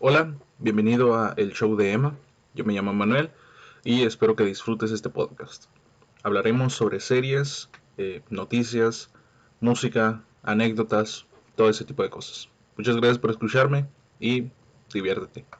Hola, bienvenido a El Show de Emma. Yo me llamo Manuel y espero que disfrutes este podcast. Hablaremos sobre series, eh, noticias, música, anécdotas, todo ese tipo de cosas. Muchas gracias por escucharme y diviértete.